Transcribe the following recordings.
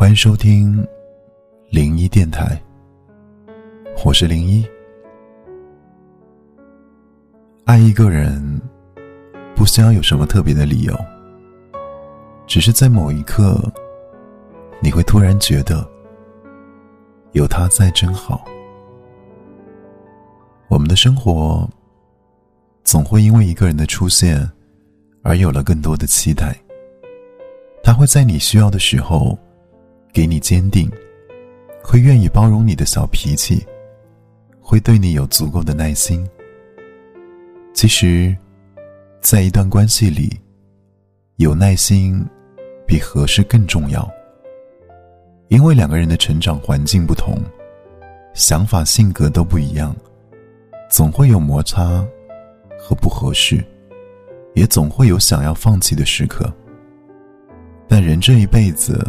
欢迎收听零一电台，我是零一。爱一个人，不需要有什么特别的理由，只是在某一刻，你会突然觉得有他在真好。我们的生活总会因为一个人的出现而有了更多的期待。他会在你需要的时候给你坚定，会愿意包容你的小脾气，会对你有足够的耐心。其实，在一段关系里，有耐心比合适更重要，因为两个人的成长环境不同，想法性格都不一样。总会有摩擦和不合适，也总会有想要放弃的时刻。但人这一辈子，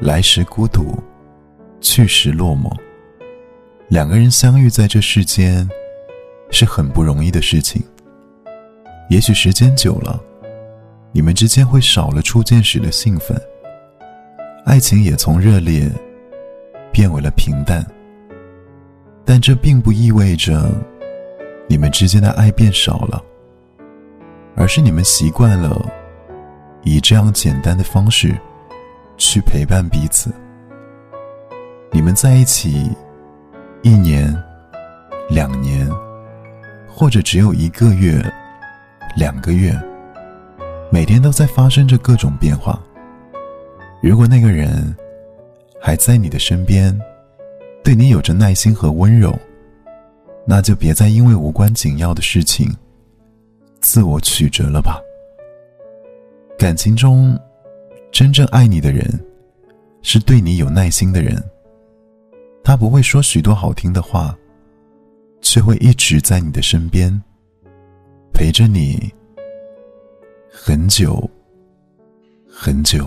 来时孤独，去时落寞。两个人相遇在这世间，是很不容易的事情。也许时间久了，你们之间会少了初见时的兴奋，爱情也从热烈变为了平淡。但这并不意味着你们之间的爱变少了，而是你们习惯了以这样简单的方式去陪伴彼此。你们在一起一年、两年，或者只有一个月、两个月，每天都在发生着各种变化。如果那个人还在你的身边，对你有着耐心和温柔，那就别再因为无关紧要的事情自我曲折了吧。感情中，真正爱你的人，是对你有耐心的人。他不会说许多好听的话，却会一直在你的身边，陪着你很久很久。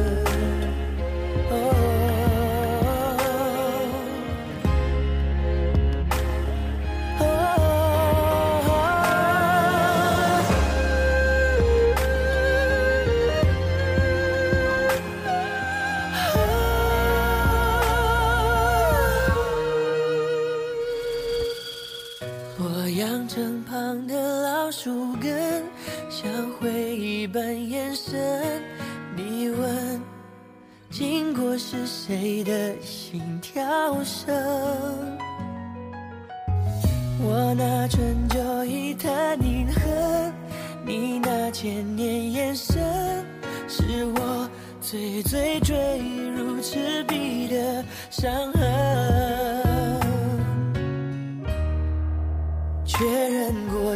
树根像回忆般延伸，你问经过是谁的心跳声？我拿春秋一叹凝恨，你那千年眼神，是我最最坠入赤壁的伤痕。确认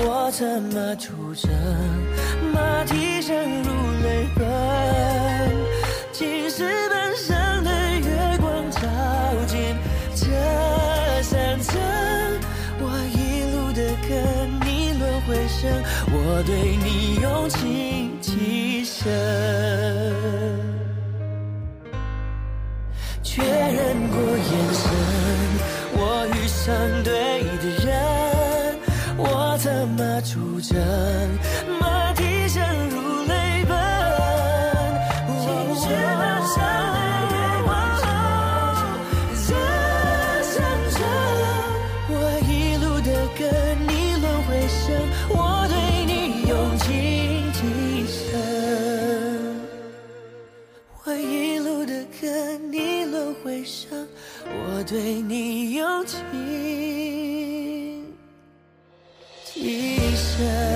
我策马出征，马蹄声如泪奔。青石板上的月光照进这山城，我一路的跟你轮回声，我对你用情极深。确认过眼神，我遇上对的人，马出征，马蹄声如泪奔。青石板上的月光照这山城，我一路的跟你轮回声，我对你用情极深。我一路的跟你轮回声，我对你用情 sure.